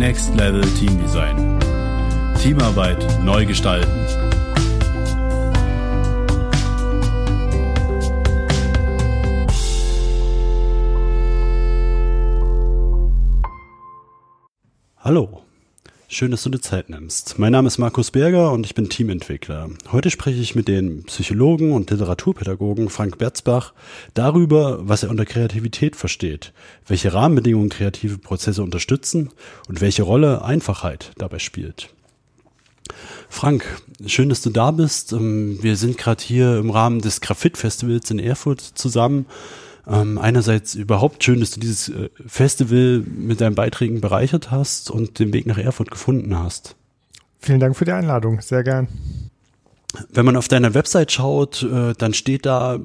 Next Level Team Design. Teamarbeit neu gestalten. Hallo, schön, dass du dir Zeit nimmst. Mein Name ist Markus Berger und ich bin Teamentwickler. Heute spreche ich mit den Psychologen und Literaturpädagogen Frank Berzbach darüber, was er unter Kreativität versteht, welche Rahmenbedingungen kreative Prozesse unterstützen und welche Rolle Einfachheit dabei spielt. Frank, schön, dass du da bist. Ähm, wir sind gerade hier im Rahmen des Graphit-Festivals in Erfurt zusammen. Ähm, einerseits überhaupt schön, dass du dieses äh, Festival mit deinen Beiträgen bereichert hast und den Weg nach Erfurt gefunden hast. Vielen Dank für die Einladung, sehr gern. Wenn man auf deiner Website schaut, äh, dann steht da,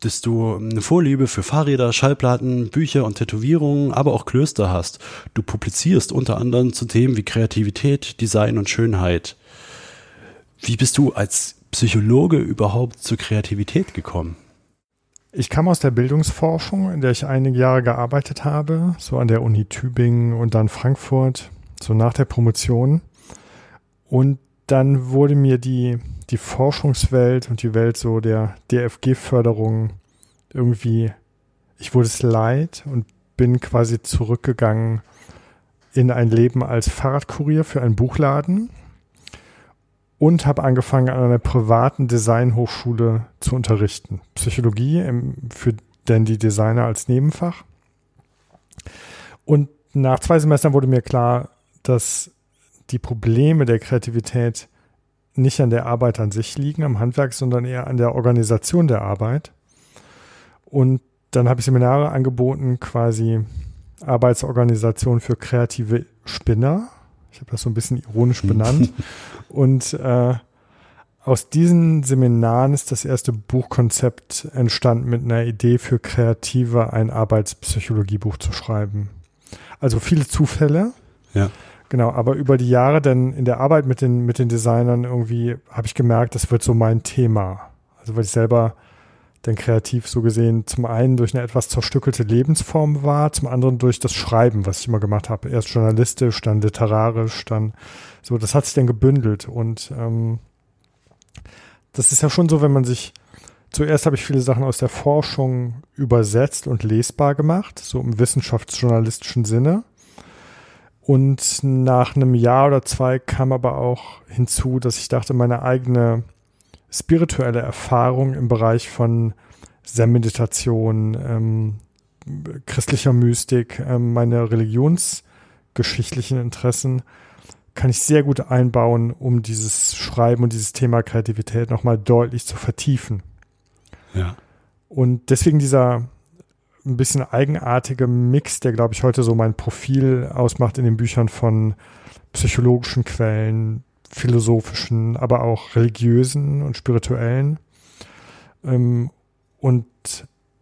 dass du eine Vorliebe für Fahrräder, Schallplatten, Bücher und Tätowierungen, aber auch Klöster hast. Du publizierst unter anderem zu Themen wie Kreativität, Design und Schönheit. Wie bist du als Psychologe überhaupt zur Kreativität gekommen? Ich kam aus der Bildungsforschung, in der ich einige Jahre gearbeitet habe, so an der Uni Tübingen und dann Frankfurt, so nach der Promotion. Und dann wurde mir die, die Forschungswelt und die Welt so der DFG-Förderung irgendwie, ich wurde es leid und bin quasi zurückgegangen in ein Leben als Fahrradkurier für einen Buchladen und habe angefangen an einer privaten Designhochschule zu unterrichten. Psychologie im, für denn die Designer als Nebenfach. Und nach zwei Semestern wurde mir klar, dass die Probleme der Kreativität nicht an der Arbeit an sich liegen, am Handwerk, sondern eher an der Organisation der Arbeit. Und dann habe ich Seminare angeboten, quasi Arbeitsorganisation für kreative Spinner. Ich habe das so ein bisschen ironisch benannt. Und äh, aus diesen Seminaren ist das erste Buchkonzept entstanden mit einer Idee für Kreative ein Arbeitspsychologiebuch zu schreiben. Also viele Zufälle. Ja. Genau, aber über die Jahre dann in der Arbeit mit den, mit den Designern irgendwie habe ich gemerkt, das wird so mein Thema. Also weil ich selber dann kreativ so gesehen zum einen durch eine etwas zerstückelte Lebensform war, zum anderen durch das Schreiben, was ich immer gemacht habe. Erst journalistisch, dann literarisch, dann so, das hat sich dann gebündelt und ähm, das ist ja schon so, wenn man sich zuerst habe ich viele Sachen aus der Forschung übersetzt und lesbar gemacht, so im wissenschaftsjournalistischen Sinne. Und nach einem Jahr oder zwei kam aber auch hinzu, dass ich dachte, meine eigene spirituelle Erfahrung im Bereich von Zen-Meditation, ähm, christlicher Mystik, ähm, meine religionsgeschichtlichen Interessen kann ich sehr gut einbauen, um dieses Schreiben und dieses Thema Kreativität nochmal deutlich zu vertiefen. Ja. Und deswegen dieser ein bisschen eigenartige Mix, der, glaube ich, heute so mein Profil ausmacht in den Büchern von psychologischen Quellen, philosophischen, aber auch religiösen und spirituellen. Ähm, und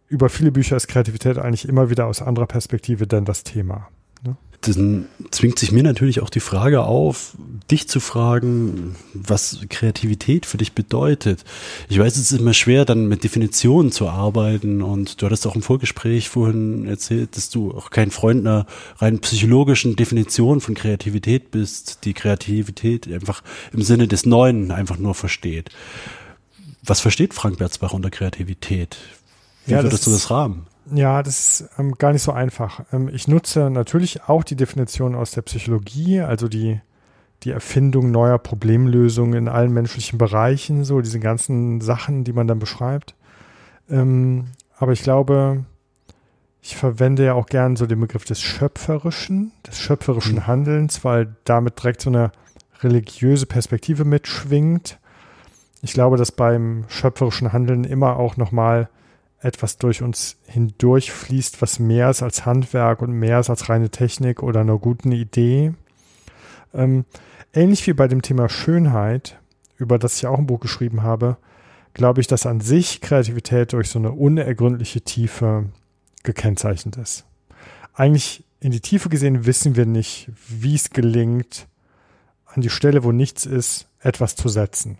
über viele Bücher ist Kreativität eigentlich immer wieder aus anderer Perspektive denn das Thema. Dann zwingt sich mir natürlich auch die Frage auf, dich zu fragen, was Kreativität für dich bedeutet. Ich weiß, es ist immer schwer, dann mit Definitionen zu arbeiten und du hattest auch im Vorgespräch vorhin erzählt, dass du auch kein Freund einer rein psychologischen Definition von Kreativität bist, die Kreativität einfach im Sinne des Neuen einfach nur versteht. Was versteht Frank Berzbach unter Kreativität? Wie Ja, würdest das du das rahmen? Ja, das ist ähm, gar nicht so einfach. Ähm, ich nutze natürlich auch die Definition aus der Psychologie, also die, die Erfindung neuer Problemlösungen in allen menschlichen Bereichen, so diese ganzen Sachen, die man dann beschreibt. Ähm, aber ich glaube, ich verwende ja auch gern so den Begriff des Schöpferischen, des schöpferischen Mhm. Handelns, weil damit direkt so eine religiöse Perspektive mitschwingt. Ich glaube, dass beim schöpferischen Handeln immer auch nochmal etwas durch uns hindurchfließt, was mehr ist als Handwerk und mehr ist als reine Technik oder einer guten Idee. Ähm, ähnlich wie bei dem Thema Schönheit, über das ich auch ein Buch geschrieben habe, glaube ich, dass an sich Kreativität durch so eine unergründliche Tiefe gekennzeichnet ist. Eigentlich in die Tiefe gesehen wissen wir nicht, wie es gelingt, an die Stelle, wo nichts ist, etwas zu setzen.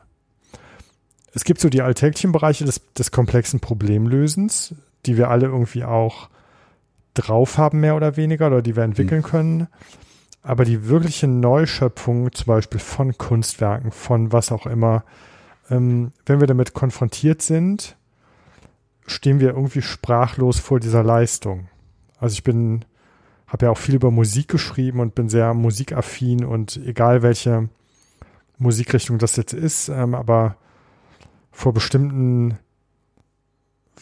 Es gibt so die alltäglichen Bereiche des, des komplexen Problemlösens, die wir alle irgendwie auch drauf haben, mehr oder weniger, oder die wir entwickeln können. Aber die wirkliche Neuschöpfung, zum Beispiel von Kunstwerken, von was auch immer, ähm, wenn wir damit konfrontiert sind, stehen wir irgendwie sprachlos vor dieser Leistung. Also ich bin, habe ja auch viel über Musik geschrieben und bin sehr musikaffin und egal welche Musikrichtung das jetzt ist, ähm, aber vor bestimmten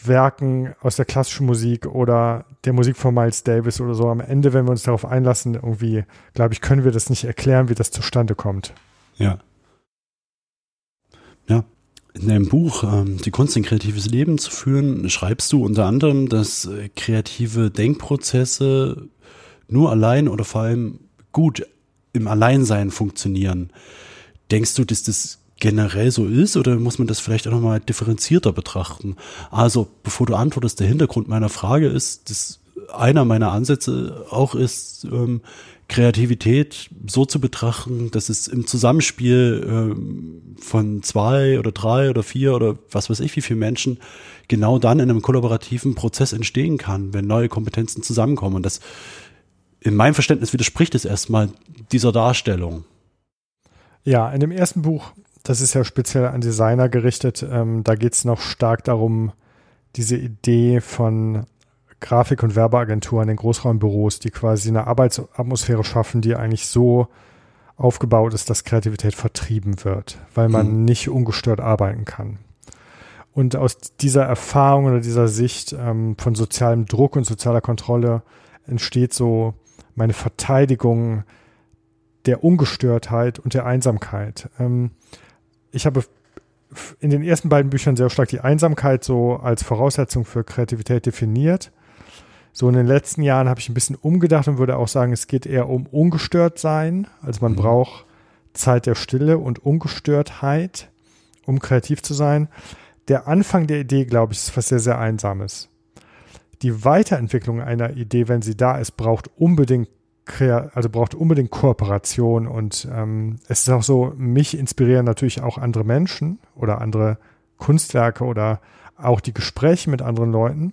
Werken aus der klassischen Musik oder der Musik von Miles Davis oder so. Am Ende, wenn wir uns darauf einlassen, irgendwie, glaube ich, können wir das nicht erklären, wie das zustande kommt. Ja. Ja. In deinem Buch ähm, Die Kunst, ein kreatives Leben zu führen, schreibst du unter anderem, dass äh, kreative Denkprozesse nur allein oder vor allem gut im Alleinsein funktionieren. Denkst du, dass das generell so ist oder muss man das vielleicht auch nochmal differenzierter betrachten? Also, bevor du antwortest, der Hintergrund meiner Frage ist, dass einer meiner Ansätze auch ist, ähm, Kreativität so zu betrachten, dass es im Zusammenspiel ähm, von zwei oder drei oder vier oder was weiß ich wie viele Menschen genau dann in einem kollaborativen Prozess entstehen kann, wenn neue Kompetenzen zusammenkommen. Und das in meinem Verständnis widerspricht es erstmal dieser Darstellung. Ja, in dem ersten Buch das ist ja speziell an Designer gerichtet. Ähm, da geht es noch stark darum, diese Idee von Grafik- und Werbeagenturen in Großraumbüros, die quasi eine Arbeitsatmosphäre schaffen, die eigentlich so aufgebaut ist, dass Kreativität vertrieben wird, weil man hm. nicht ungestört arbeiten kann. Und aus dieser Erfahrung oder dieser Sicht ähm, von sozialem Druck und sozialer Kontrolle entsteht so meine Verteidigung der Ungestörtheit und der Einsamkeit. Ähm, ich habe in den ersten beiden Büchern sehr stark die Einsamkeit so als Voraussetzung für Kreativität definiert. So in den letzten Jahren habe ich ein bisschen umgedacht und würde auch sagen, es geht eher um ungestört sein. Also man mhm. braucht Zeit der Stille und Ungestörtheit, um kreativ zu sein. Der Anfang der Idee, glaube ich, ist was sehr, sehr Einsames. Die Weiterentwicklung einer Idee, wenn sie da ist, braucht unbedingt also braucht unbedingt Kooperation und ähm, es ist auch so, mich inspirieren natürlich auch andere Menschen oder andere Kunstwerke oder auch die Gespräche mit anderen Leuten.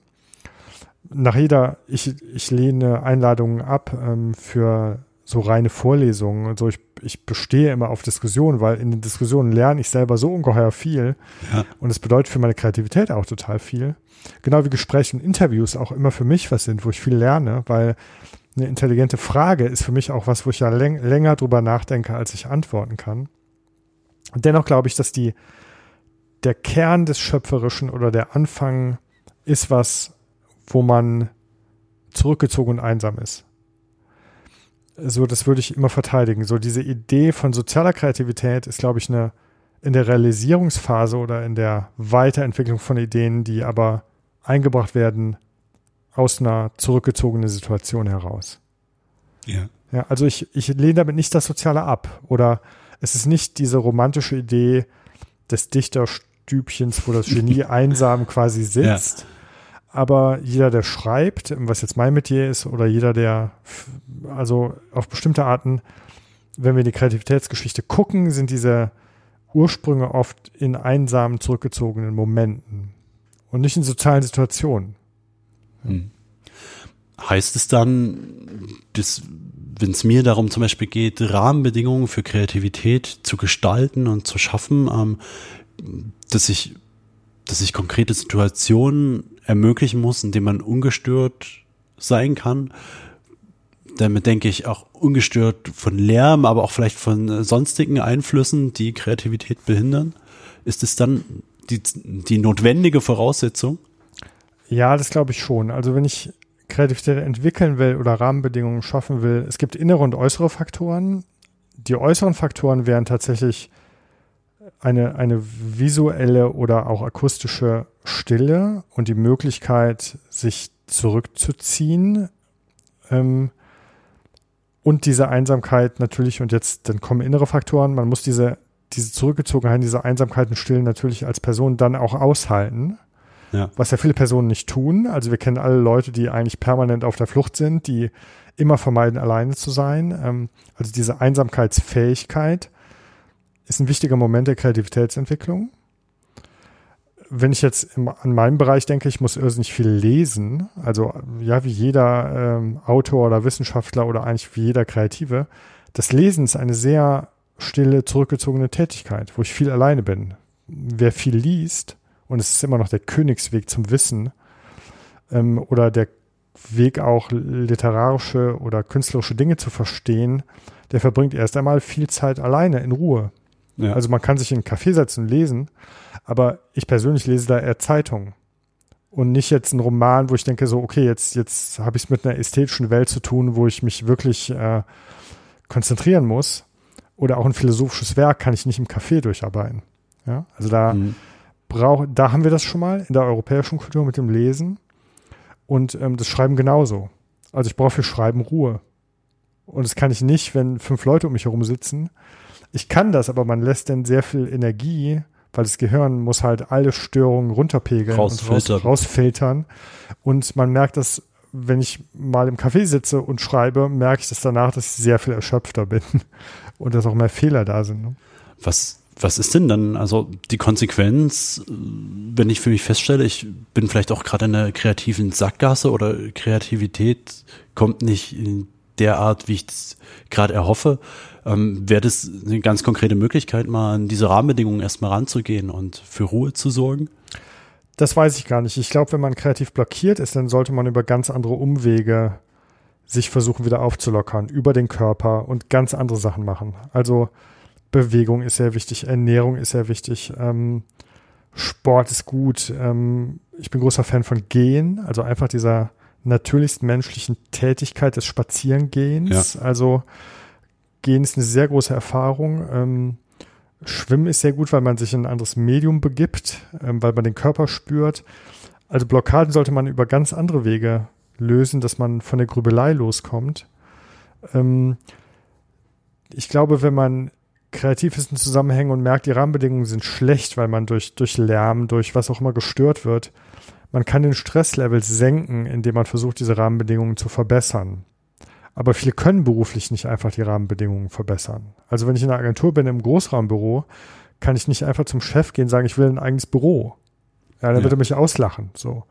Nach jeder, ich, ich lehne Einladungen ab ähm, für so reine Vorlesungen und so. Ich, ich bestehe immer auf Diskussionen, weil in den Diskussionen lerne ich selber so ungeheuer viel. Ja. Und es bedeutet für meine Kreativität auch total viel. Genau wie Gespräche und Interviews auch immer für mich was sind, wo ich viel lerne, weil eine intelligente Frage ist für mich auch was, wo ich ja läng länger drüber nachdenke, als ich antworten kann. dennoch glaube ich, dass die, der Kern des Schöpferischen oder der Anfang ist was, wo man zurückgezogen und einsam ist. So, das würde ich immer verteidigen. So, diese Idee von sozialer Kreativität ist, glaube ich, eine in der Realisierungsphase oder in der Weiterentwicklung von Ideen, die aber eingebracht werden aus einer zurückgezogenen Situation heraus. Ja. Ja, also ich, ich lehne damit nicht das Soziale ab. Oder es ist nicht diese romantische Idee des Dichterstübchens, wo das Genie einsam quasi sitzt. Ja. Aber jeder, der schreibt, was jetzt mein Metier ist, oder jeder, der, also auf bestimmte Arten, wenn wir in die Kreativitätsgeschichte gucken, sind diese Ursprünge oft in einsamen, zurückgezogenen Momenten und nicht in sozialen Situationen. Heißt es dann, dass, wenn es mir darum zum Beispiel geht, Rahmenbedingungen für Kreativität zu gestalten und zu schaffen, ähm, dass ich, dass ich konkrete Situationen ermöglichen muss, in denen man ungestört sein kann? Damit denke ich auch ungestört von Lärm, aber auch vielleicht von sonstigen Einflüssen, die Kreativität behindern. Ist es dann die, die notwendige Voraussetzung? Ja, das glaube ich schon. Also wenn ich Kreativität entwickeln will oder Rahmenbedingungen schaffen will, es gibt innere und äußere Faktoren. Die äußeren Faktoren wären tatsächlich eine, eine visuelle oder auch akustische Stille und die Möglichkeit, sich zurückzuziehen. Ähm, und diese Einsamkeit natürlich, und jetzt dann kommen innere Faktoren, man muss diese, diese Zurückgezogenheit, diese Einsamkeit und Stillen natürlich als Person dann auch aushalten. Ja. Was ja viele Personen nicht tun. Also wir kennen alle Leute, die eigentlich permanent auf der Flucht sind, die immer vermeiden, alleine zu sein. Ähm, also diese Einsamkeitsfähigkeit ist ein wichtiger Moment der Kreativitätsentwicklung. wenn ich jetzt im, an meinem Bereich denke, ich muss irrsinnig viel lesen, also ja, wie jeder ähm, Autor oder Wissenschaftler oder eigentlich wie jeder Kreative, das Lesen ist eine sehr stille, zurückgezogene Tätigkeit, wo ich viel alleine bin. Wer viel liest, und es ist immer noch der Königsweg zum Wissen, ähm, oder der Weg auch literarische oder künstlerische Dinge zu verstehen, der verbringt erst einmal viel Zeit alleine in Ruhe. Ja. Also man kann sich in einen Café setzen und lesen, aber ich persönlich lese da eher Zeitungen und nicht jetzt einen Roman, wo ich denke so, okay, jetzt, jetzt habe ich es mit einer ästhetischen Welt zu tun, wo ich mich wirklich äh, konzentrieren muss. Oder auch ein philosophisches Werk kann ich nicht im Café durcharbeiten. Ja, also da mhm. Brauch, da haben wir das schon mal in der europäischen Kultur mit dem Lesen und ähm, das Schreiben genauso. Also ich brauche für Schreiben Ruhe. Und das kann ich nicht, wenn fünf Leute um mich herum sitzen. Ich kann das, aber man lässt dann sehr viel Energie, weil das Gehirn muss halt alle Störungen runterpegeln rausfiltern. und raus, rausfiltern. Und man merkt das, wenn ich mal im Café sitze und schreibe, merke ich das danach, dass ich sehr viel erschöpfter bin und dass auch mehr Fehler da sind. Ne? Was was ist denn dann also die Konsequenz, wenn ich für mich feststelle, ich bin vielleicht auch gerade in einer kreativen Sackgasse oder Kreativität kommt nicht in der Art, wie ich es gerade erhoffe, ähm, wäre das eine ganz konkrete Möglichkeit, mal an diese Rahmenbedingungen erstmal ranzugehen und für Ruhe zu sorgen? Das weiß ich gar nicht. Ich glaube, wenn man kreativ blockiert ist, dann sollte man über ganz andere Umwege sich versuchen wieder aufzulockern, über den Körper und ganz andere Sachen machen. Also Bewegung ist sehr wichtig, Ernährung ist sehr wichtig, ähm, Sport ist gut. Ähm, ich bin großer Fan von Gehen, also einfach dieser natürlichsten menschlichen Tätigkeit des Spazierengehens. Ja. Also Gehen ist eine sehr große Erfahrung. Ähm, Schwimmen ist sehr gut, weil man sich in ein anderes Medium begibt, ähm, weil man den Körper spürt. Also Blockaden sollte man über ganz andere Wege lösen, dass man von der Grübelei loskommt. Ähm, ich glaube, wenn man kreativ ist in Zusammenhängen und merkt, die Rahmenbedingungen sind schlecht, weil man durch, durch Lärm, durch was auch immer gestört wird, man kann den Stresslevel senken, indem man versucht, diese Rahmenbedingungen zu verbessern. Aber viele können beruflich nicht einfach die Rahmenbedingungen verbessern. Also wenn ich in einer Agentur bin, im Großraumbüro, kann ich nicht einfach zum Chef gehen und sagen, ich will ein eigenes Büro. Ja, dann ja. wird er mich auslachen. So.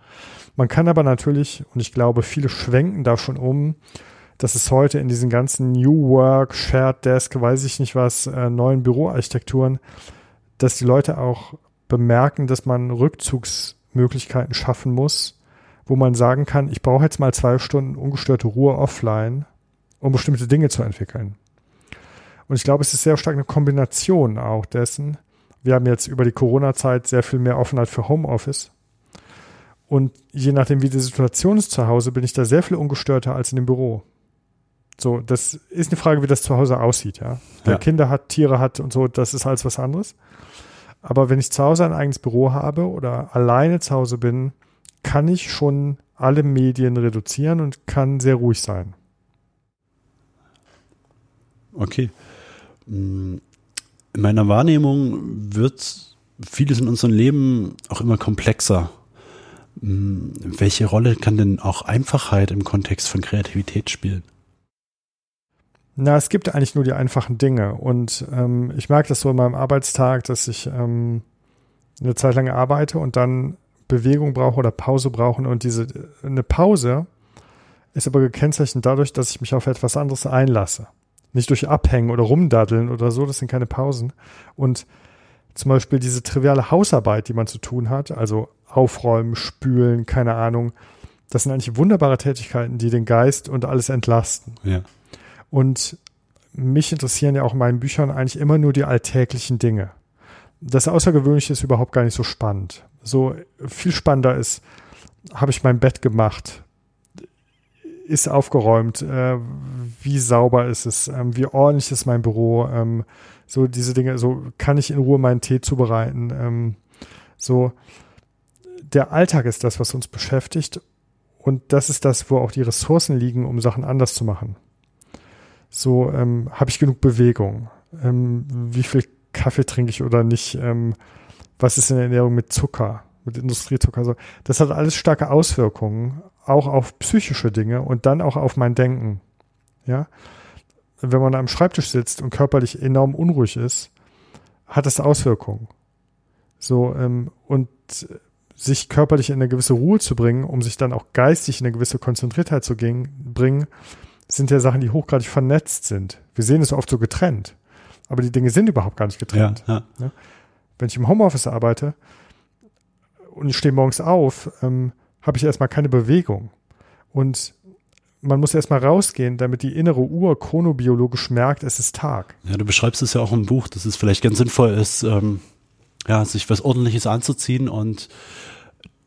Man kann aber natürlich, und ich glaube, viele schwenken da schon um, dass es heute in diesen ganzen New Work, Shared Desk, weiß ich nicht was, äh, neuen Büroarchitekturen, dass die Leute auch bemerken, dass man Rückzugsmöglichkeiten schaffen muss, wo man sagen kann, ich brauche jetzt mal zwei Stunden ungestörte Ruhe offline, um bestimmte Dinge zu entwickeln. Und ich glaube, es ist sehr stark eine Kombination auch dessen. Wir haben jetzt über die Corona-Zeit sehr viel mehr Offenheit für Homeoffice. Und je nachdem, wie die Situation ist zu Hause, bin ich da sehr viel ungestörter als in dem Büro. So, das ist eine Frage, wie das zu Hause aussieht, ja. Wer ja. Kinder hat, Tiere hat und so, das ist alles was anderes. Aber wenn ich zu Hause ein eigenes Büro habe oder alleine zu Hause bin, kann ich schon alle Medien reduzieren und kann sehr ruhig sein. Okay. In meiner Wahrnehmung wird vieles in unserem Leben auch immer komplexer. Welche Rolle kann denn auch Einfachheit im Kontext von Kreativität spielen? Na, es gibt eigentlich nur die einfachen Dinge. Und ähm, ich merke das so in meinem Arbeitstag, dass ich ähm, eine Zeit lang arbeite und dann Bewegung brauche oder Pause brauche. Und diese eine Pause ist aber gekennzeichnet dadurch, dass ich mich auf etwas anderes einlasse. Nicht durch Abhängen oder Rumdaddeln oder so, das sind keine Pausen. Und zum Beispiel diese triviale Hausarbeit, die man zu tun hat, also aufräumen, spülen, keine Ahnung, das sind eigentlich wunderbare Tätigkeiten, die den Geist und alles entlasten. Ja. Und mich interessieren ja auch in meinen Büchern eigentlich immer nur die alltäglichen Dinge. Das Außergewöhnliche ist überhaupt gar nicht so spannend. So viel spannender ist, habe ich mein Bett gemacht? Ist aufgeräumt? Äh, wie sauber ist es? Ähm, wie ordentlich ist mein Büro? Ähm, so diese Dinge, so kann ich in Ruhe meinen Tee zubereiten? Ähm, so der Alltag ist das, was uns beschäftigt. Und das ist das, wo auch die Ressourcen liegen, um Sachen anders zu machen. So, ähm, habe ich genug Bewegung? Ähm, wie viel Kaffee trinke ich oder nicht? Ähm, was ist in der Ernährung mit Zucker, mit Industriezucker? So, das hat alles starke Auswirkungen, auch auf psychische Dinge und dann auch auf mein Denken. Ja, wenn man am Schreibtisch sitzt und körperlich enorm unruhig ist, hat das Auswirkungen. So, ähm, und sich körperlich in eine gewisse Ruhe zu bringen, um sich dann auch geistig in eine gewisse Konzentriertheit zu gehen, bringen, sind ja Sachen, die hochgradig vernetzt sind. Wir sehen es oft so getrennt. Aber die Dinge sind überhaupt gar nicht getrennt. Ja, ja. Wenn ich im Homeoffice arbeite und ich stehe morgens auf, ähm, habe ich erstmal keine Bewegung. Und man muss erstmal rausgehen, damit die innere Uhr chronobiologisch merkt, es ist Tag. Ja, du beschreibst es ja auch im Buch, dass es vielleicht ganz sinnvoll ist, ähm, ja, sich was Ordentliches anzuziehen und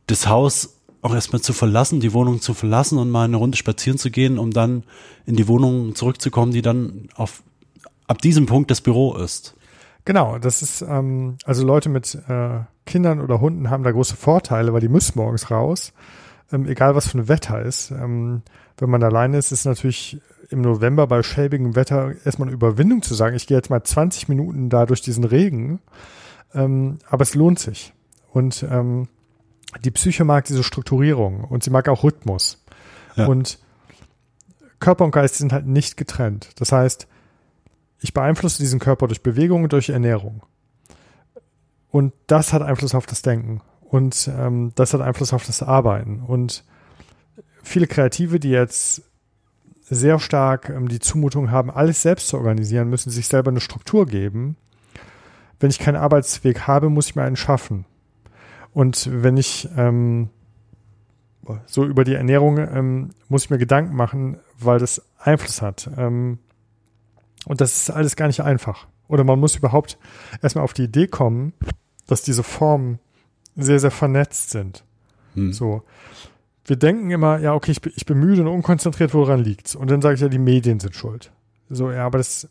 das Haus auch erstmal zu verlassen, die Wohnung zu verlassen und mal eine Runde spazieren zu gehen, um dann in die Wohnung zurückzukommen, die dann auf ab diesem Punkt das Büro ist. Genau, das ist, ähm, also Leute mit äh, Kindern oder Hunden haben da große Vorteile, weil die müssen morgens raus, ähm, egal was für ein Wetter ist. Ähm, wenn man alleine ist, ist natürlich im November bei schäbigem Wetter erstmal eine Überwindung zu sagen, ich gehe jetzt mal 20 Minuten da durch diesen Regen, ähm, aber es lohnt sich. Und ähm, die Psyche mag diese Strukturierung und sie mag auch Rhythmus. Ja. Und Körper und Geist sind halt nicht getrennt. Das heißt, ich beeinflusse diesen Körper durch Bewegung und durch Ernährung. Und das hat Einfluss auf das Denken. Und ähm, das hat Einfluss auf das Arbeiten. Und viele Kreative, die jetzt sehr stark ähm, die Zumutung haben, alles selbst zu organisieren, müssen sich selber eine Struktur geben. Wenn ich keinen Arbeitsweg habe, muss ich mir einen schaffen. Und wenn ich ähm, so über die Ernährung ähm, muss ich mir Gedanken machen, weil das Einfluss hat. Ähm, und das ist alles gar nicht einfach. Oder man muss überhaupt erstmal auf die Idee kommen, dass diese Formen sehr, sehr vernetzt sind. Hm. So. Wir denken immer, ja, okay, ich, ich bin müde und unkonzentriert, woran liegt's? Und dann sage ich ja, die Medien sind schuld. So, ja, aber das,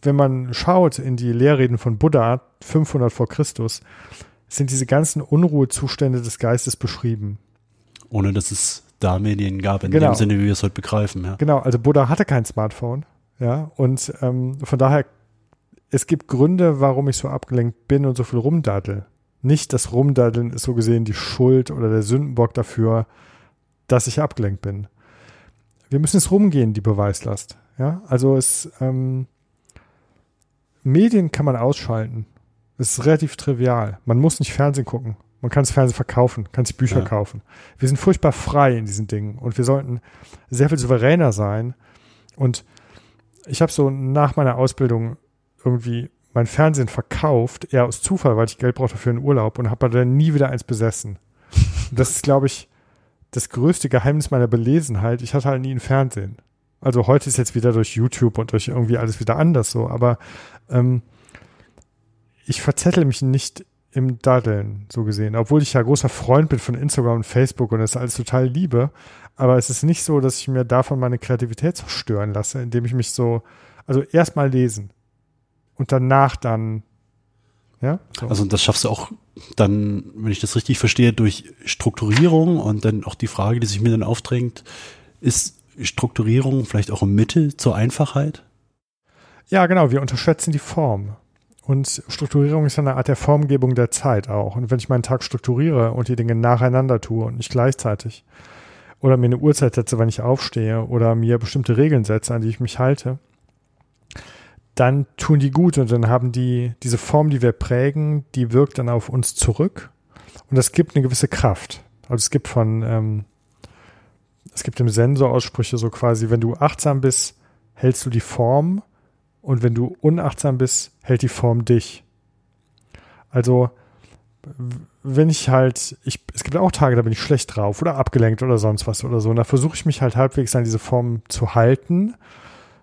wenn man schaut in die Lehrreden von Buddha, 500 vor Christus, sind diese ganzen Unruhezustände des Geistes beschrieben. Ohne dass es da Medien gab, in genau. dem Sinne, wie wir es heute begreifen. Ja. Genau, also Buddha hatte kein Smartphone. Ja, und ähm, von daher, es gibt Gründe, warum ich so abgelenkt bin und so viel rumdaddel. Nicht das Rumdaddeln ist so gesehen die Schuld oder der Sündenbock dafür, dass ich abgelenkt bin. Wir müssen es rumgehen, die Beweislast. Ja, also es, ähm, Medien kann man ausschalten. Das ist relativ trivial. Man muss nicht Fernsehen gucken. Man kann das Fernsehen verkaufen, kann sich Bücher ja. kaufen. Wir sind furchtbar frei in diesen Dingen und wir sollten sehr viel souveräner sein und ich habe so nach meiner Ausbildung irgendwie mein Fernsehen verkauft, eher aus Zufall, weil ich Geld brauchte für einen Urlaub und habe dann nie wieder eins besessen. das ist, glaube ich, das größte Geheimnis meiner Belesenheit. Ich hatte halt nie ein Fernsehen. Also heute ist jetzt wieder durch YouTube und durch irgendwie alles wieder anders so, aber ähm, ich verzettel mich nicht im Daddeln, so gesehen. Obwohl ich ja großer Freund bin von Instagram und Facebook und das alles total liebe. Aber es ist nicht so, dass ich mir davon meine Kreativität zerstören lasse, indem ich mich so, also erstmal lesen und danach dann, ja. So. Also das schaffst du auch dann, wenn ich das richtig verstehe, durch Strukturierung und dann auch die Frage, die sich mir dann aufdrängt, ist Strukturierung vielleicht auch ein Mittel zur Einfachheit? Ja, genau. Wir unterschätzen die Form. Und Strukturierung ist eine Art der Formgebung der Zeit auch. Und wenn ich meinen Tag strukturiere und die Dinge nacheinander tue und nicht gleichzeitig, oder mir eine Uhrzeit setze, wann ich aufstehe, oder mir bestimmte Regeln setze, an die ich mich halte, dann tun die gut und dann haben die, diese Form, die wir prägen, die wirkt dann auf uns zurück. Und das gibt eine gewisse Kraft. Also es gibt von, ähm, es gibt im Sensor Aussprüche so quasi, wenn du achtsam bist, hältst du die Form und wenn du unachtsam bist, hält die Form dich. Also, wenn ich halt, ich, es gibt auch Tage, da bin ich schlecht drauf oder abgelenkt oder sonst was oder so. Und da versuche ich mich halt halbwegs an diese Form zu halten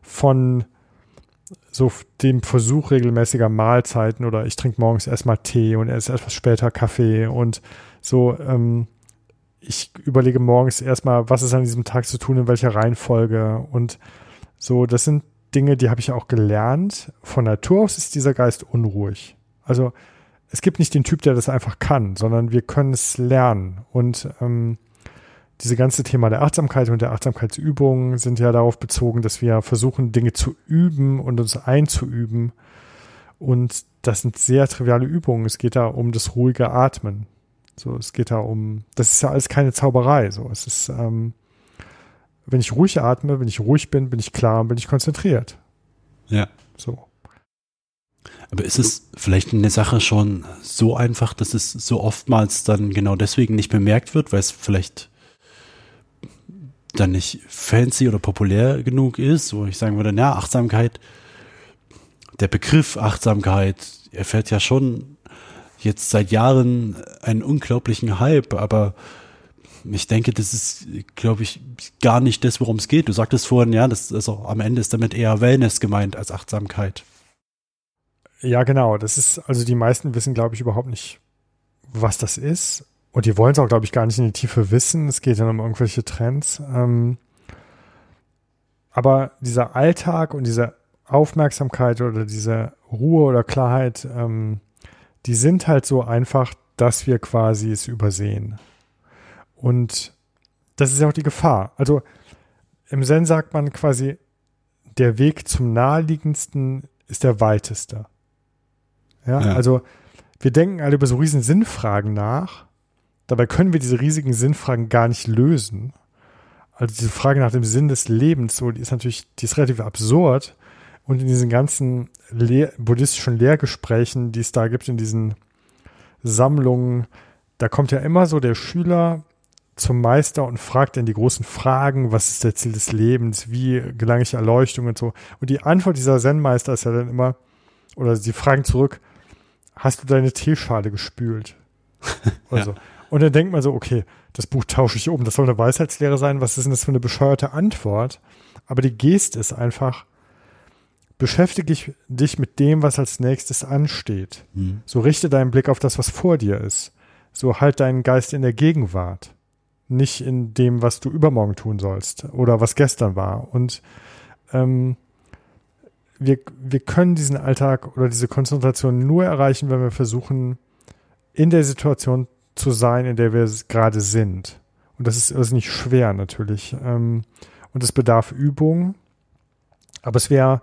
von so dem Versuch regelmäßiger Mahlzeiten oder ich trinke morgens erstmal Tee und erst etwas später Kaffee und so, ähm, ich überlege morgens erstmal, was ist an diesem Tag zu tun, in welcher Reihenfolge und so, das sind Dinge, die habe ich auch gelernt. Von Natur aus ist dieser Geist unruhig. Also es gibt nicht den Typ, der das einfach kann, sondern wir können es lernen. Und ähm, diese ganze Thema der Achtsamkeit und der Achtsamkeitsübungen sind ja darauf bezogen, dass wir versuchen, Dinge zu üben und uns einzuüben. Und das sind sehr triviale Übungen. Es geht da um das ruhige Atmen. So, es geht da um, das ist ja alles keine Zauberei. So, es ist, ähm, wenn ich ruhig atme, wenn ich ruhig bin, bin ich klar und bin ich konzentriert. Ja. So. Aber ist es vielleicht eine Sache schon so einfach, dass es so oftmals dann genau deswegen nicht bemerkt wird, weil es vielleicht dann nicht fancy oder populär genug ist, wo ich sagen würde, na, Achtsamkeit, der Begriff Achtsamkeit erfährt ja schon jetzt seit Jahren einen unglaublichen Hype, aber ich denke, das ist, glaube ich, gar nicht das, worum es geht. Du sagtest vorhin, ja, das ist auch, am Ende ist damit eher Wellness gemeint als Achtsamkeit. Ja, genau. Das ist, also die meisten wissen, glaube ich, überhaupt nicht, was das ist. Und die wollen es auch, glaube ich, gar nicht in die Tiefe wissen. Es geht dann um irgendwelche Trends. Ähm, aber dieser Alltag und diese Aufmerksamkeit oder diese Ruhe oder Klarheit, ähm, die sind halt so einfach, dass wir quasi es übersehen. Und das ist ja auch die Gefahr. Also im Zen sagt man quasi, der Weg zum naheliegendsten ist der weiteste. Ja, ja. also wir denken alle über so riesen Sinnfragen nach. Dabei können wir diese riesigen Sinnfragen gar nicht lösen. Also diese Frage nach dem Sinn des Lebens, so, die ist natürlich, die ist relativ absurd. Und in diesen ganzen Lehr buddhistischen Lehrgesprächen, die es da gibt, in diesen Sammlungen, da kommt ja immer so der Schüler zum Meister und fragt dann die großen Fragen, was ist der Ziel des Lebens, wie gelange ich Erleuchtung und so. Und die Antwort dieser Zen-Meister ist ja dann immer, oder sie fragen zurück, hast du deine Teeschale gespült? ja. so. Und dann denkt man so, okay, das Buch tausche ich um, das soll eine Weisheitslehre sein, was ist denn das für eine bescheuerte Antwort? Aber die Geste ist einfach, beschäftige dich mit dem, was als nächstes ansteht. Mhm. So richte deinen Blick auf das, was vor dir ist. So halt deinen Geist in der Gegenwart nicht in dem, was du übermorgen tun sollst oder was gestern war. Und ähm, wir, wir können diesen Alltag oder diese Konzentration nur erreichen, wenn wir versuchen, in der Situation zu sein, in der wir gerade sind. Und das ist, das ist nicht schwer natürlich. Ähm, und es bedarf Übung. Aber es wäre,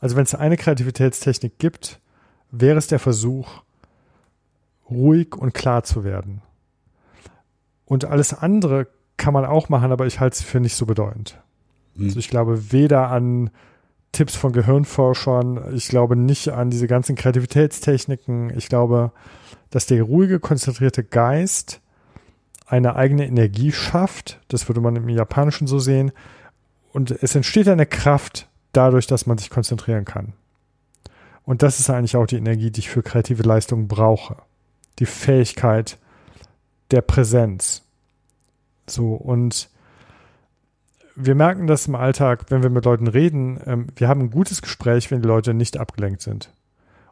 also wenn es eine Kreativitätstechnik gibt, wäre es der Versuch, ruhig und klar zu werden. Und alles andere kann man auch machen, aber ich halte es für nicht so bedeutend. Hm. Also ich glaube weder an Tipps von Gehirnforschern, ich glaube nicht an diese ganzen Kreativitätstechniken. Ich glaube, dass der ruhige, konzentrierte Geist eine eigene Energie schafft. Das würde man im Japanischen so sehen. Und es entsteht eine Kraft dadurch, dass man sich konzentrieren kann. Und das ist eigentlich auch die Energie, die ich für kreative Leistungen brauche. Die Fähigkeit, der Präsenz. So, und wir merken das im Alltag, wenn wir mit Leuten reden, ähm, wir haben ein gutes Gespräch, wenn die Leute nicht abgelenkt sind.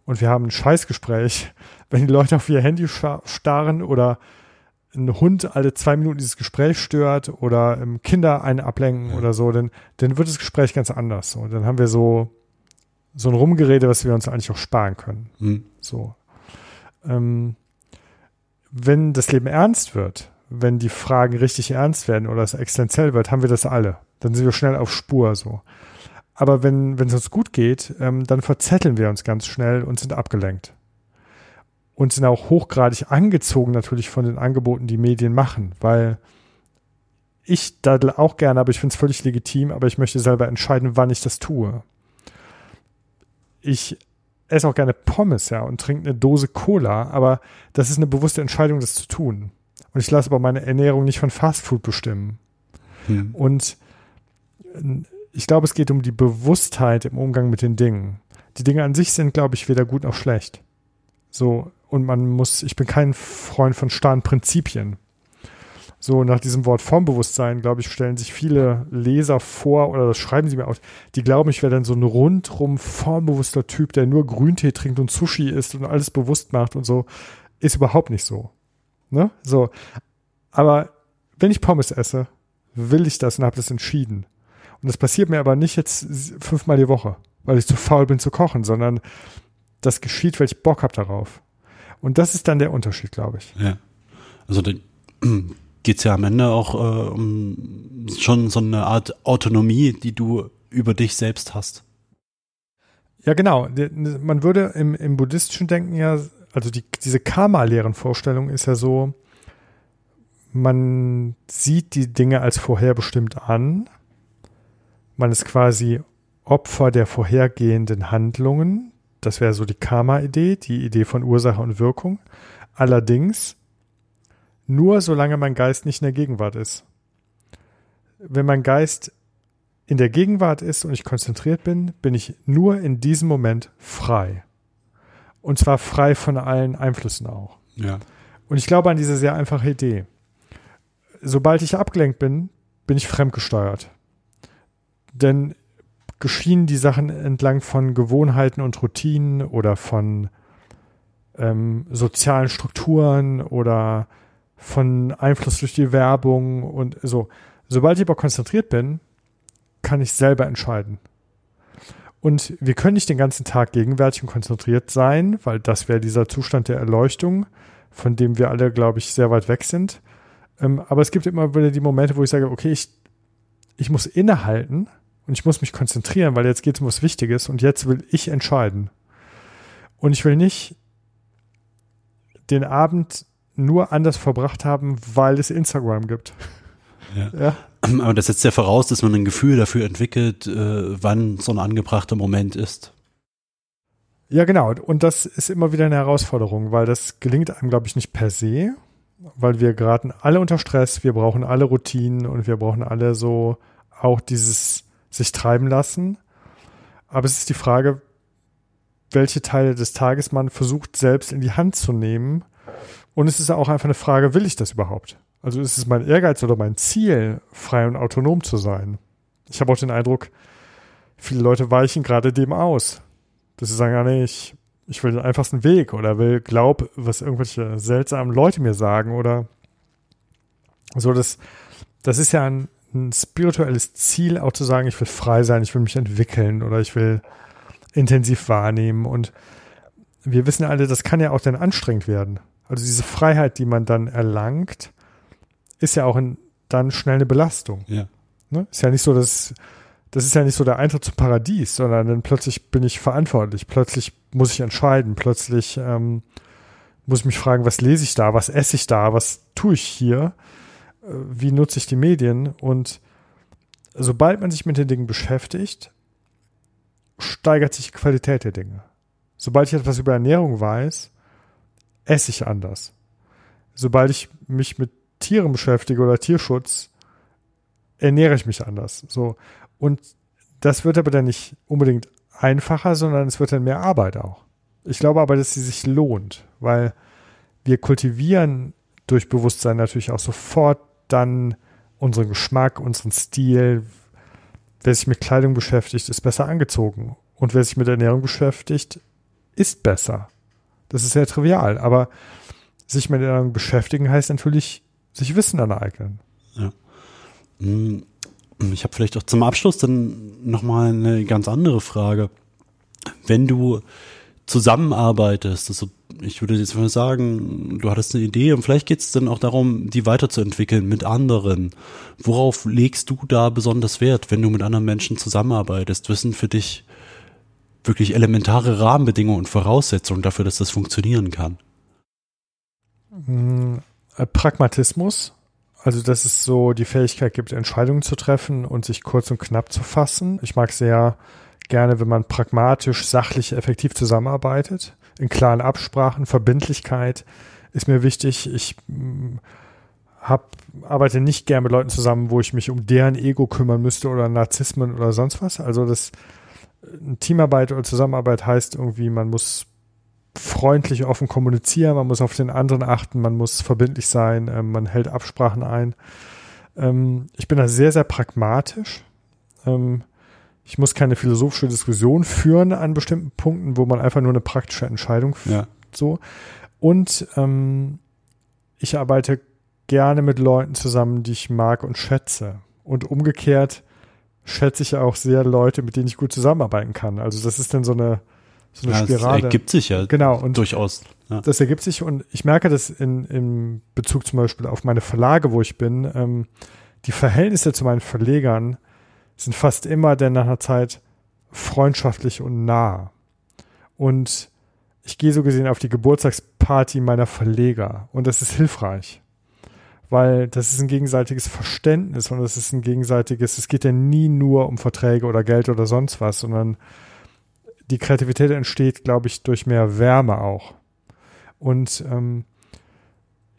Und wir haben ein Scheißgespräch, wenn die Leute auf ihr Handy starren oder ein Hund alle zwei Minuten dieses Gespräch stört oder ähm, Kinder einen ablenken ja. oder so, dann, dann wird das Gespräch ganz anders. So, dann haben wir so, so ein Rumgerede, was wir uns eigentlich auch sparen können. Mhm. So. Ähm, wenn das Leben ernst wird, wenn die Fragen richtig ernst werden oder es existenziell wird, haben wir das alle. Dann sind wir schnell auf Spur so. Aber wenn, wenn es uns gut geht, ähm, dann verzetteln wir uns ganz schnell und sind abgelenkt. Und sind auch hochgradig angezogen natürlich von den Angeboten, die Medien machen, weil ich daddel auch gerne, aber ich finde es völlig legitim, aber ich möchte selber entscheiden, wann ich das tue. Ich esse auch gerne Pommes, ja, und trinke eine Dose Cola, aber das ist eine bewusste Entscheidung, das zu tun. Und ich lasse aber meine Ernährung nicht von Fastfood bestimmen. Hm. Und ich glaube, es geht um die Bewusstheit im Umgang mit den Dingen. Die Dinge an sich sind, glaube ich, weder gut noch schlecht. So, und man muss, ich bin kein Freund von starren Prinzipien. So nach diesem Wort Formbewusstsein, glaube ich, stellen sich viele Leser vor, oder das schreiben sie mir aus, die glauben, ich wäre dann so ein rundrum formbewusster Typ, der nur Grüntee trinkt und Sushi isst und alles bewusst macht und so. Ist überhaupt nicht so. Ne? So. Aber wenn ich Pommes esse, will ich das und habe das entschieden. Und das passiert mir aber nicht jetzt fünfmal die Woche, weil ich zu faul bin zu kochen, sondern das geschieht, weil ich Bock habe darauf. Und das ist dann der Unterschied, glaube ich. Ja. Also den, geht es ja am Ende auch äh, um schon so eine Art Autonomie, die du über dich selbst hast. Ja, genau. Man würde im, im buddhistischen Denken ja, also die, diese Karma-Lehren-Vorstellung ist ja so, man sieht die Dinge als vorherbestimmt an. Man ist quasi Opfer der vorhergehenden Handlungen, Das wäre so die Karma-Idee, die Idee von Ursache und Wirkung. Allerdings nur solange mein Geist nicht in der Gegenwart ist. Wenn mein Geist in der Gegenwart ist und ich konzentriert bin, bin ich nur in diesem Moment frei. Und zwar frei von allen Einflüssen auch. Ja. Und ich glaube an diese sehr einfache Idee. Sobald ich abgelenkt bin, bin ich fremdgesteuert. Denn geschehen die Sachen entlang von Gewohnheiten und Routinen oder von ähm, sozialen Strukturen oder von Einfluss durch die Werbung und so. Sobald ich aber konzentriert bin, kann ich selber entscheiden. Und wir können nicht den ganzen Tag gegenwärtig und konzentriert sein, weil das wäre dieser Zustand der Erleuchtung, von dem wir alle, glaube ich, sehr weit weg sind. Ähm, aber es gibt immer wieder die Momente, wo ich sage, okay, ich, ich muss innehalten und ich muss mich konzentrieren, weil jetzt geht es um was Wichtiges und jetzt will ich entscheiden. Und ich will nicht den Abend nur anders verbracht haben, weil es Instagram gibt. Ja. ja. Aber das setzt ja voraus, dass man ein Gefühl dafür entwickelt, äh, wann so ein angebrachter Moment ist. Ja, genau. Und das ist immer wieder eine Herausforderung, weil das gelingt einem, glaube ich, nicht per se, weil wir geraten alle unter Stress, wir brauchen alle Routinen und wir brauchen alle so auch dieses sich treiben lassen. Aber es ist die Frage, welche Teile des Tages man versucht selbst in die Hand zu nehmen. Und es ist auch einfach eine Frage, will ich das überhaupt? Also ist es mein Ehrgeiz oder mein Ziel, frei und autonom zu sein? Ich habe auch den Eindruck, viele Leute weichen gerade dem aus. Dass sie sagen, ja, nee, ich, ich will den einfachsten Weg oder will glaub, was irgendwelche seltsamen Leute mir sagen oder so. Das, das ist ja ein, ein spirituelles Ziel, auch zu sagen, ich will frei sein, ich will mich entwickeln oder ich will intensiv wahrnehmen. Und wir wissen alle, das kann ja auch dann anstrengend werden. Also diese Freiheit, die man dann erlangt, ist ja auch ein, dann schnell eine Belastung. Ja. Ne? Ist ja nicht so, dass das ist ja nicht so der Eintritt zum Paradies, sondern dann plötzlich bin ich verantwortlich, plötzlich muss ich entscheiden, plötzlich ähm, muss ich mich fragen, was lese ich da, was esse ich da, was tue ich hier, äh, wie nutze ich die Medien und sobald man sich mit den Dingen beschäftigt, steigert sich die Qualität der Dinge. Sobald ich etwas über Ernährung weiß, esse ich anders. Sobald ich mich mit Tieren beschäftige oder Tierschutz, ernähre ich mich anders. So. Und das wird aber dann nicht unbedingt einfacher, sondern es wird dann mehr Arbeit auch. Ich glaube aber, dass sie sich lohnt, weil wir kultivieren durch Bewusstsein natürlich auch sofort dann unseren Geschmack, unseren Stil. Wer sich mit Kleidung beschäftigt, ist besser angezogen. Und wer sich mit Ernährung beschäftigt, ist besser. Das ist sehr trivial. Aber sich mit Ernährung beschäftigen heißt natürlich sich Wissen aneignen. Ja. Hm, ich habe vielleicht auch zum Abschluss dann nochmal eine ganz andere Frage. Wenn du zusammenarbeitest, also ich würde jetzt mal sagen, du hattest eine Idee und vielleicht geht es dann auch darum, die weiterzuentwickeln mit anderen. Worauf legst du da besonders Wert, wenn du mit anderen Menschen zusammenarbeitest? Wissen für dich wirklich elementare Rahmenbedingungen und Voraussetzungen dafür, dass das funktionieren kann? Hm, äh, Pragmatismus, also dass es so die Fähigkeit gibt, Entscheidungen zu treffen und sich kurz und knapp zu fassen. Ich mag sehr gerne, wenn man pragmatisch, sachlich, effektiv zusammenarbeitet, in klaren Absprachen, Verbindlichkeit ist mir wichtig. Ich mm, hab, arbeite nicht gern mit Leuten zusammen, wo ich mich um deren Ego kümmern müsste oder Narzissmen oder sonst was. Also das Teamarbeit oder Zusammenarbeit heißt irgendwie, man muss freundlich offen kommunizieren, man muss auf den anderen achten, man muss verbindlich sein, ähm, man hält Absprachen ein. Ähm, ich bin da sehr, sehr pragmatisch. Ähm, ich muss keine philosophische Diskussion führen an bestimmten Punkten, wo man einfach nur eine praktische Entscheidung ja. so. Und ich arbeite gerne mit Leuten zusammen, die ich mag und schätze. Und umgekehrt schätze ich auch sehr Leute, mit denen ich gut zusammenarbeiten kann. Also das ist dann so eine so eine ja, Spirale. Das ergibt sich ja genau, und durchaus. Ja. Das ergibt sich und ich merke das in, in Bezug zum Beispiel auf meine Verlage, wo ich bin. Ähm, die Verhältnisse zu meinen Verlegern sind fast immer denn nach einer Zeit freundschaftlich und nah. Und ich gehe so gesehen auf die Geburtstagsparty meiner Verleger und das ist hilfreich, weil das ist ein gegenseitiges Verständnis und das ist ein gegenseitiges, es geht ja nie nur um Verträge oder Geld oder sonst was, sondern die Kreativität entsteht, glaube ich, durch mehr Wärme auch. Und ähm,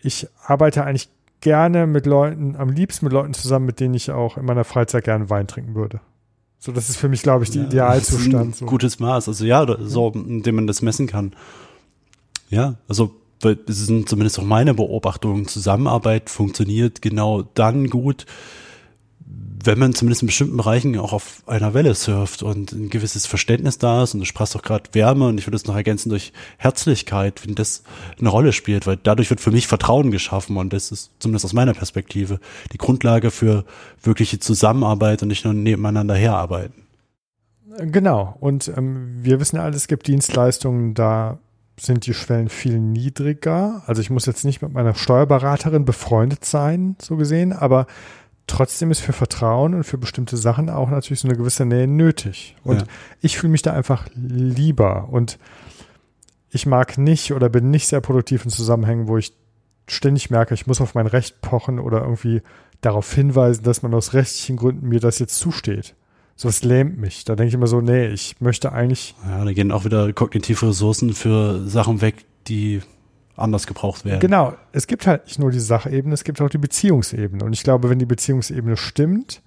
ich arbeite eigentlich gerne mit Leuten, am liebsten mit Leuten zusammen, mit denen ich auch in meiner Freizeit gerne Wein trinken würde. So, das ist für mich, glaube ich, die ja, Idealzustand. So. Gutes Maß, also ja, so, indem man das messen kann. Ja, also es sind zumindest auch meine Beobachtungen, Zusammenarbeit funktioniert genau dann gut, wenn man zumindest in bestimmten Bereichen auch auf einer Welle surft und ein gewisses Verständnis da ist und du sprachst auch gerade Wärme und ich würde es noch ergänzen durch Herzlichkeit, wenn das eine Rolle spielt, weil dadurch wird für mich Vertrauen geschaffen und das ist zumindest aus meiner Perspektive die Grundlage für wirkliche Zusammenarbeit und nicht nur nebeneinander herarbeiten. Genau und ähm, wir wissen ja alle, es gibt Dienstleistungen, da sind die Schwellen viel niedriger. Also ich muss jetzt nicht mit meiner Steuerberaterin befreundet sein, so gesehen, aber trotzdem ist für Vertrauen und für bestimmte Sachen auch natürlich so eine gewisse Nähe nötig. Und ja. ich fühle mich da einfach lieber. Und ich mag nicht oder bin nicht sehr produktiv in Zusammenhängen, wo ich ständig merke, ich muss auf mein Recht pochen oder irgendwie darauf hinweisen, dass man aus rechtlichen Gründen mir das jetzt zusteht. So was lähmt mich. Da denke ich immer so, nee, ich möchte eigentlich. Ja, da gehen auch wieder kognitive Ressourcen für Sachen weg, die anders gebraucht werden. Genau, es gibt halt nicht nur die Sachebene, es gibt auch die Beziehungsebene. Und ich glaube, wenn die Beziehungsebene stimmt,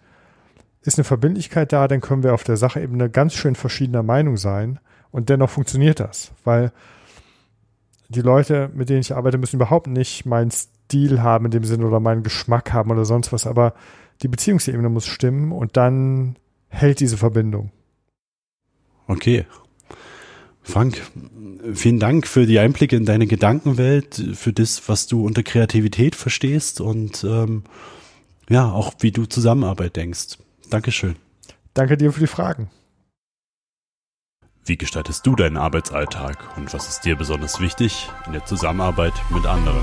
ist eine Verbindlichkeit da, dann können wir auf der Sachebene ganz schön verschiedener Meinung sein. Und dennoch funktioniert das, weil die Leute, mit denen ich arbeite, müssen überhaupt nicht meinen Stil haben in dem Sinne oder meinen Geschmack haben oder sonst was. Aber die Beziehungsebene muss stimmen und dann hält diese Verbindung. Okay, Frank, vielen Dank für die Einblicke in deine Gedankenwelt, für das, was du unter Kreativität verstehst und ähm, ja, auch wie du Zusammenarbeit denkst. Dankeschön. Danke dir für die Fragen. Wie gestaltest du deinen Arbeitsalltag und was ist dir besonders wichtig in der Zusammenarbeit mit anderen?